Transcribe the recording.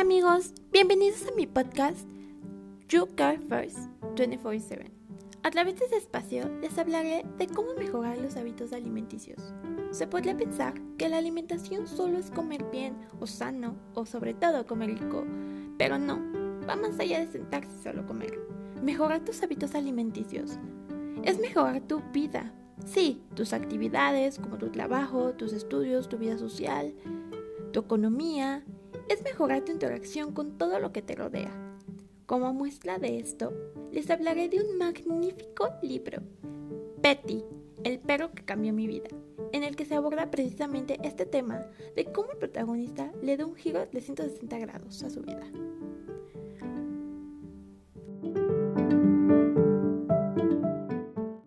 Amigos, bienvenidos a mi podcast You Care First 24/7. A través de este espacio les hablaré de cómo mejorar los hábitos alimenticios. Se podría pensar que la alimentación solo es comer bien o sano o sobre todo comer rico, pero no, va más allá de sentarse y solo comer. Mejorar tus hábitos alimenticios es mejorar tu vida. Sí, tus actividades como tu trabajo, tus estudios, tu vida social, tu economía, es mejorar tu interacción con todo lo que te rodea. Como muestra de esto, les hablaré de un magnífico libro, Petty, el perro que cambió mi vida, en el que se aborda precisamente este tema de cómo el protagonista le da un giro de 160 grados a su vida.